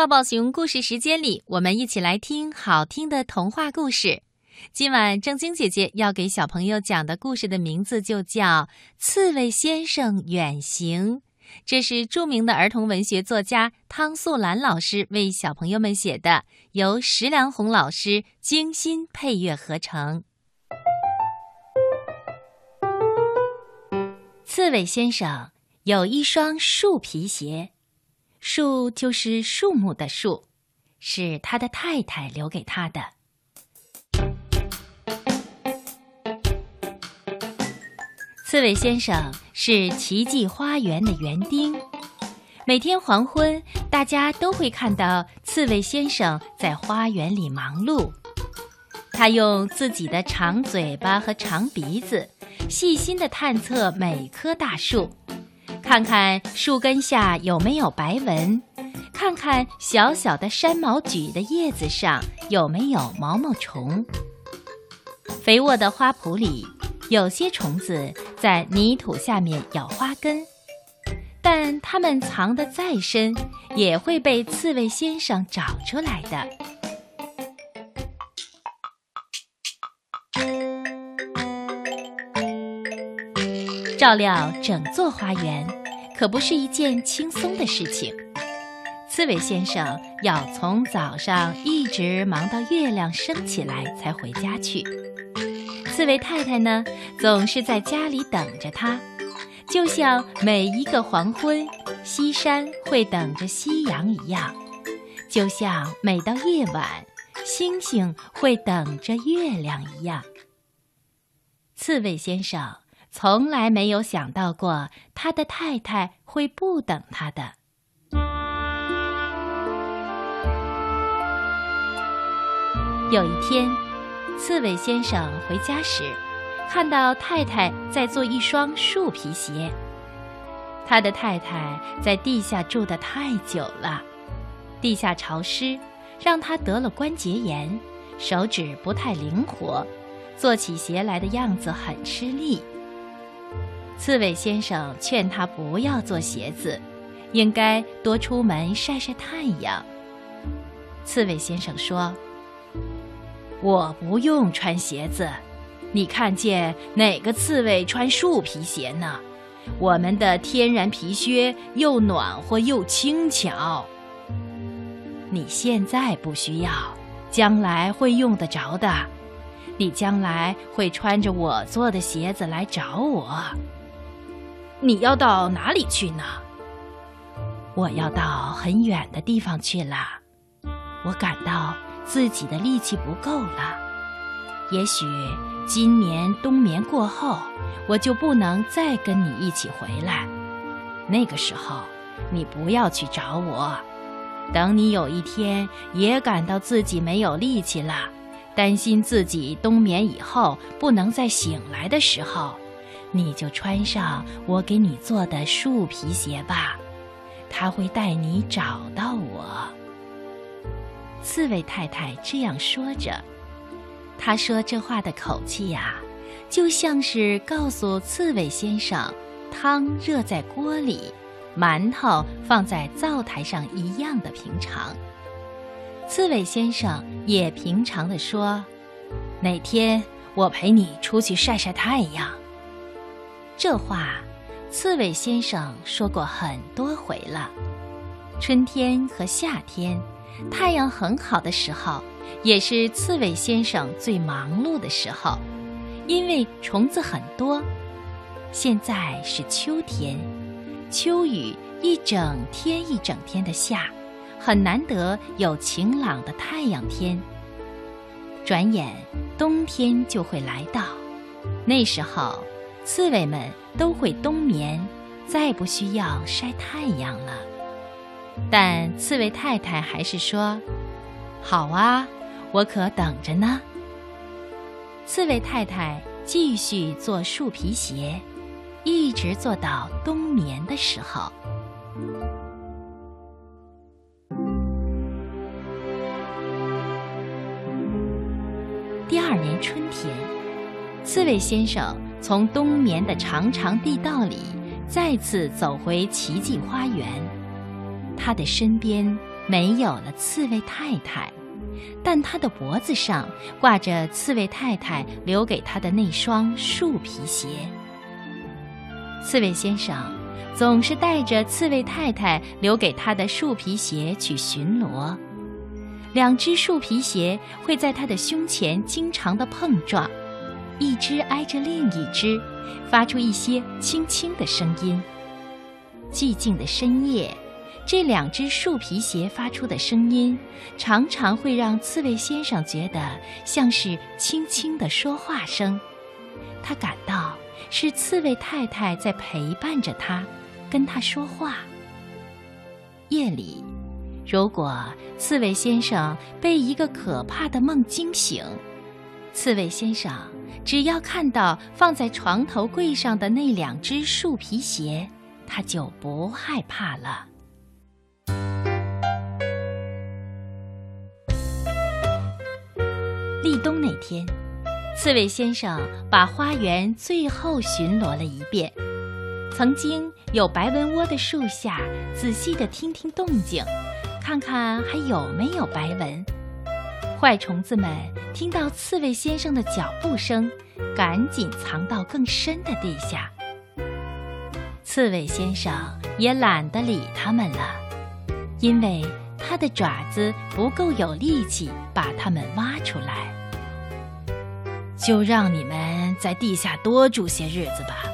抱抱熊故事时间里，我们一起来听好听的童话故事。今晚正晶姐姐要给小朋友讲的故事的名字就叫《刺猬先生远行》，这是著名的儿童文学作家汤素兰老师为小朋友们写的，由石良红老师精心配乐合成。刺猬先生有一双树皮鞋。树就是树木的树，是他的太太留给他的。刺猬先生是奇迹花园的园丁，每天黄昏，大家都会看到刺猬先生在花园里忙碌。他用自己的长嘴巴和长鼻子，细心的探测每棵大树。看看树根下有没有白纹，看看小小的山毛榉的叶子上有没有毛毛虫。肥沃的花圃里，有些虫子在泥土下面咬花根，但它们藏得再深，也会被刺猬先生找出来的。照料整座花园。可不是一件轻松的事情。刺猬先生要从早上一直忙到月亮升起来才回家去。刺猬太太呢，总是在家里等着他，就像每一个黄昏，西山会等着夕阳一样，就像每到夜晚，星星会等着月亮一样。刺猬先生。从来没有想到过他的太太会不等他的。有一天，刺猬先生回家时，看到太太在做一双树皮鞋。他的太太在地下住得太久了，地下潮湿，让他得了关节炎，手指不太灵活，做起鞋来的样子很吃力。刺猬先生劝他不要做鞋子，应该多出门晒晒太阳。刺猬先生说：“我不用穿鞋子，你看见哪个刺猬穿树皮鞋呢？我们的天然皮靴又暖和又轻巧。你现在不需要，将来会用得着的。你将来会穿着我做的鞋子来找我。”你要到哪里去呢？我要到很远的地方去了。我感到自己的力气不够了。也许今年冬眠过后，我就不能再跟你一起回来。那个时候，你不要去找我。等你有一天也感到自己没有力气了，担心自己冬眠以后不能再醒来的时候。你就穿上我给你做的树皮鞋吧，它会带你找到我。刺猬太太这样说着，她说这话的口气呀，就像是告诉刺猬先生，汤热在锅里，馒头放在灶台上一样的平常。刺猬先生也平常的说：“哪天我陪你出去晒晒太阳。”这话，刺猬先生说过很多回了。春天和夏天，太阳很好的时候，也是刺猬先生最忙碌的时候，因为虫子很多。现在是秋天，秋雨一整天一整天的下，很难得有晴朗的太阳天。转眼冬天就会来到，那时候。刺猬们都会冬眠，再不需要晒太阳了。但刺猬太太还是说：“好啊，我可等着呢。”刺猬太太继续做树皮鞋，一直做到冬眠的时候。第二年春天，刺猬先生。从冬眠的长长地道里再次走回奇迹花园，他的身边没有了刺猬太太，但他的脖子上挂着刺猬太太留给他的那双树皮鞋。刺猬先生总是带着刺猬太太留给他的树皮鞋去巡逻，两只树皮鞋会在他的胸前经常的碰撞，一只挨着另一只，发出一些轻轻的声音。寂静的深夜，这两只树皮鞋发出的声音，常常会让刺猬先生觉得像是轻轻的说话声。他感到是刺猬太太在陪伴着他，跟他说话。夜里，如果刺猬先生被一个可怕的梦惊醒，刺猬先生只要看到放在床头柜上的那两只树皮鞋。他就不害怕了。立冬那天，刺猬先生把花园最后巡逻了一遍。曾经有白蚊窝的树下，仔细的听听动静，看看还有没有白蚊。坏虫子们听到刺猬先生的脚步声，赶紧藏到更深的地下。刺猬先生也懒得理他们了，因为他的爪子不够有力气把它们挖出来。就让你们在地下多住些日子吧，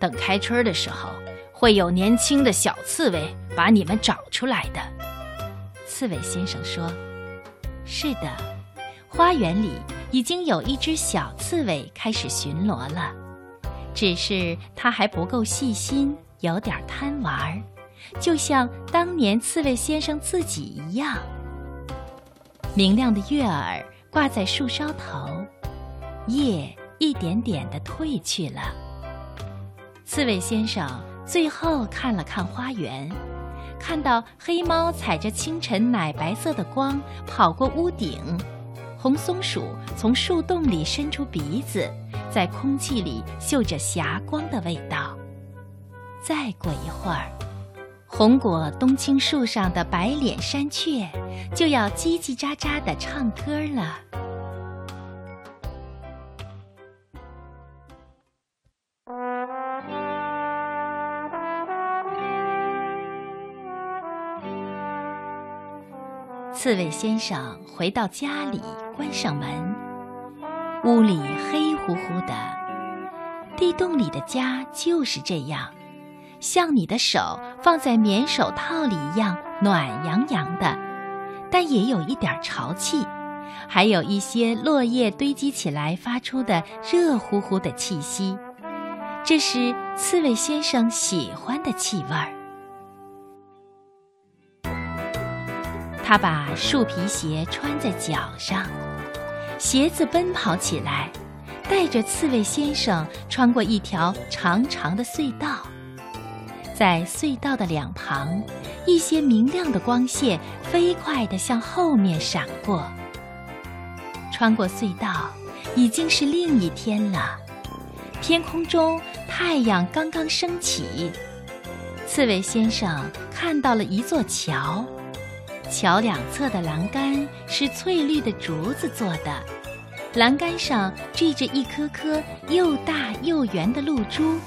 等开春的时候，会有年轻的小刺猬把你们找出来的。刺猬先生说：“是的，花园里已经有一只小刺猬开始巡逻了。”只是它还不够细心，有点贪玩儿，就像当年刺猬先生自己一样。明亮的月儿挂在树梢头，夜一点点的褪去了。刺猬先生最后看了看花园，看到黑猫踩着清晨奶白色的光跑过屋顶，红松鼠从树洞里伸出鼻子。在空气里嗅着霞光的味道。再过一会儿，红果冬青树上的白脸山雀就要叽叽喳喳的唱歌了。刺猬先生回到家里，关上门。屋里黑乎乎的，地洞里的家就是这样，像你的手放在棉手套里一样暖洋洋的，但也有一点潮气，还有一些落叶堆积起来发出的热乎乎的气息，这是刺猬先生喜欢的气味儿。他把树皮鞋穿在脚上。鞋子奔跑起来，带着刺猬先生穿过一条长长的隧道。在隧道的两旁，一些明亮的光线飞快地向后面闪过。穿过隧道，已经是另一天了。天空中太阳刚刚升起，刺猬先生看到了一座桥。桥两侧的栏杆是翠绿的竹子做的，栏杆上缀着一颗颗又大又圆的露珠，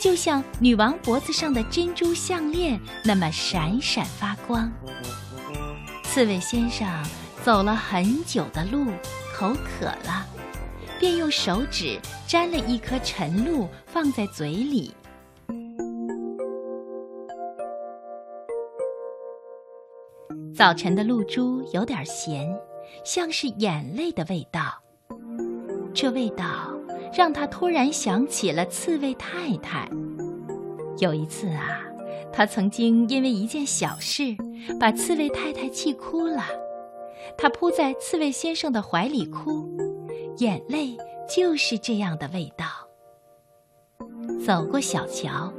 就像女王脖子上的珍珠项链那么闪闪发光。刺猬先生走了很久的路，口渴了，便用手指沾了一颗晨露放在嘴里。早晨的露珠有点咸，像是眼泪的味道。这味道让他突然想起了刺猬太太。有一次啊，他曾经因为一件小事把刺猬太太气哭了。他扑在刺猬先生的怀里哭，眼泪就是这样的味道。走过小桥，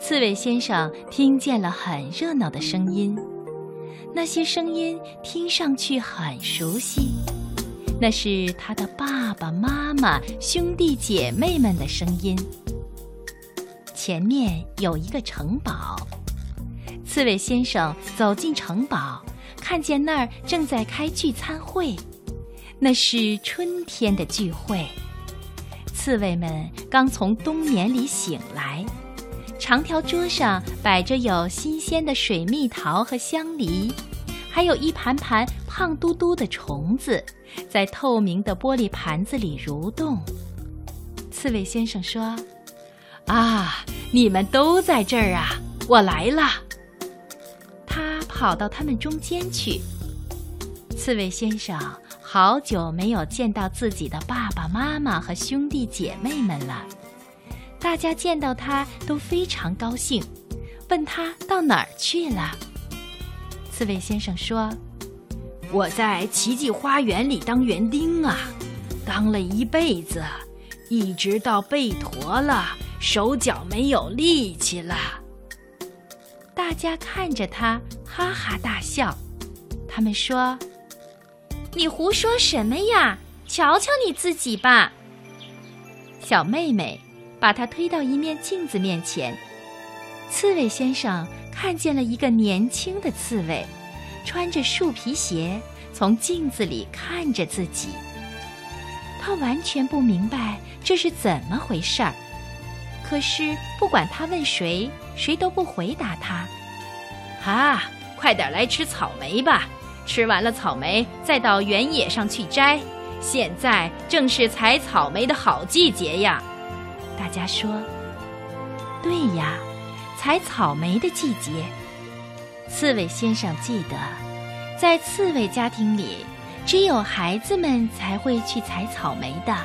刺猬先生听见了很热闹的声音。那些声音听上去很熟悉，那是他的爸爸妈妈、兄弟姐妹们的声音。前面有一个城堡，刺猬先生走进城堡，看见那儿正在开聚餐会，那是春天的聚会。刺猬们刚从冬眠里醒来，长条桌上摆着有新鲜的水蜜桃和香梨，还有一盘盘胖嘟嘟的虫子，在透明的玻璃盘子里蠕动。刺猬先生说：“啊，你们都在这儿啊！我来了。”他跑到他们中间去。刺猬先生。好久没有见到自己的爸爸妈妈和兄弟姐妹们了，大家见到他都非常高兴，问他到哪儿去了。刺猬先生说：“我在奇迹花园里当园丁啊，当了一辈子，一直到背驼了，手脚没有力气了。”大家看着他，哈哈大笑。他们说。你胡说什么呀？瞧瞧你自己吧。小妹妹把他推到一面镜子面前。刺猬先生看见了一个年轻的刺猬，穿着树皮鞋，从镜子里看着自己。他完全不明白这是怎么回事儿，可是不管他问谁，谁都不回答他。啊，快点来吃草莓吧！吃完了草莓，再到原野上去摘。现在正是采草莓的好季节呀！大家说：“对呀，采草莓的季节。”刺猬先生记得，在刺猬家庭里，只有孩子们才会去采草莓的。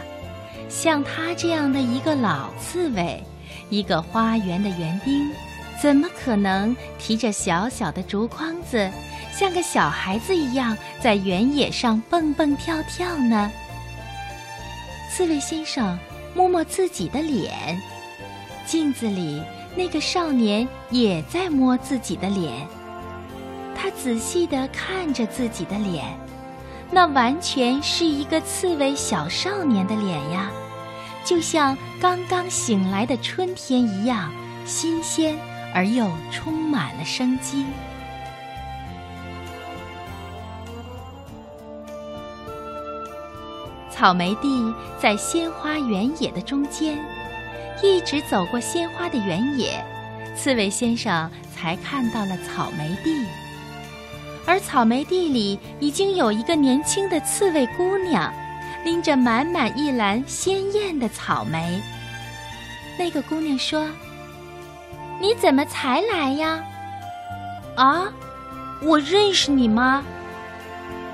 像他这样的一个老刺猬，一个花园的园丁，怎么可能提着小小的竹筐子？像个小孩子一样在原野上蹦蹦跳跳呢。刺猬先生摸摸自己的脸，镜子里那个少年也在摸自己的脸。他仔细地看着自己的脸，那完全是一个刺猬小少年的脸呀，就像刚刚醒来的春天一样新鲜而又充满了生机。草莓地在鲜花原野的中间，一直走过鲜花的原野，刺猬先生才看到了草莓地。而草莓地里已经有一个年轻的刺猬姑娘，拎着满满一篮鲜艳的草莓。那个姑娘说：“你怎么才来呀？”“啊，我认识你吗？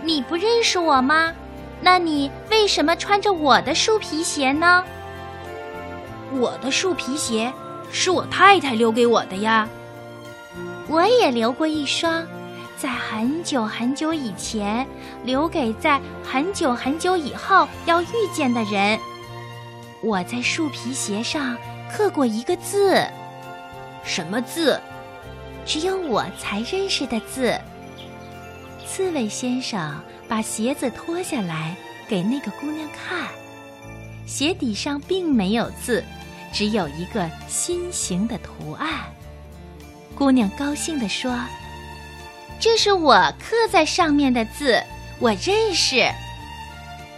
你不认识我吗？”那你为什么穿着我的树皮鞋呢？我的树皮鞋是我太太留给我的呀。我也留过一双，在很久很久以前，留给在很久很久以后要遇见的人。我在树皮鞋上刻过一个字，什么字？只有我才认识的字。刺猬先生。把鞋子脱下来给那个姑娘看，鞋底上并没有字，只有一个心形的图案。姑娘高兴地说：“这是我刻在上面的字，我认识。”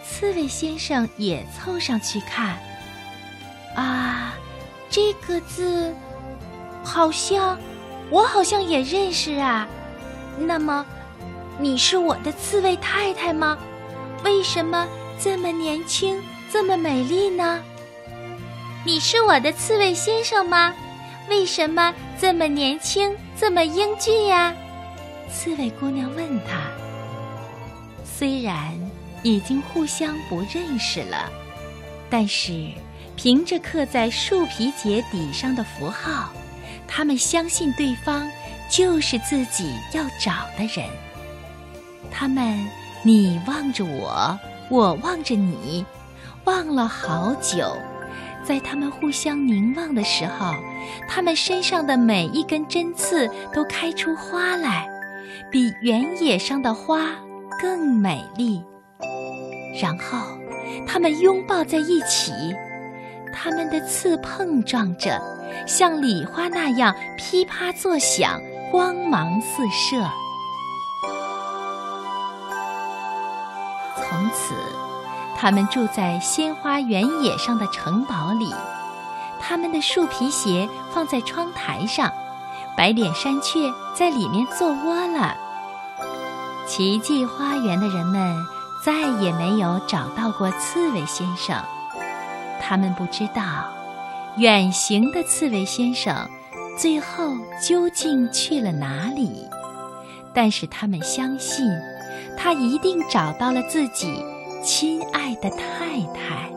刺猬先生也凑上去看，啊，这个字，好像我好像也认识啊。那么。你是我的刺猬太太吗？为什么这么年轻，这么美丽呢？你是我的刺猬先生吗？为什么这么年轻，这么英俊呀？刺猬姑娘问他。虽然已经互相不认识了，但是凭着刻在树皮节底上的符号，他们相信对方就是自己要找的人。他们，你望着我，我望着你，望了好久。在他们互相凝望的时候，他们身上的每一根针刺都开出花来，比原野上的花更美丽。然后，他们拥抱在一起，他们的刺碰撞着，像礼花那样噼啪作响，光芒四射。此，他们住在鲜花原野上的城堡里，他们的树皮鞋放在窗台上，白脸山雀在里面做窝了。奇迹花园的人们再也没有找到过刺猬先生，他们不知道远行的刺猬先生最后究竟去了哪里，但是他们相信。他一定找到了自己亲爱的太太。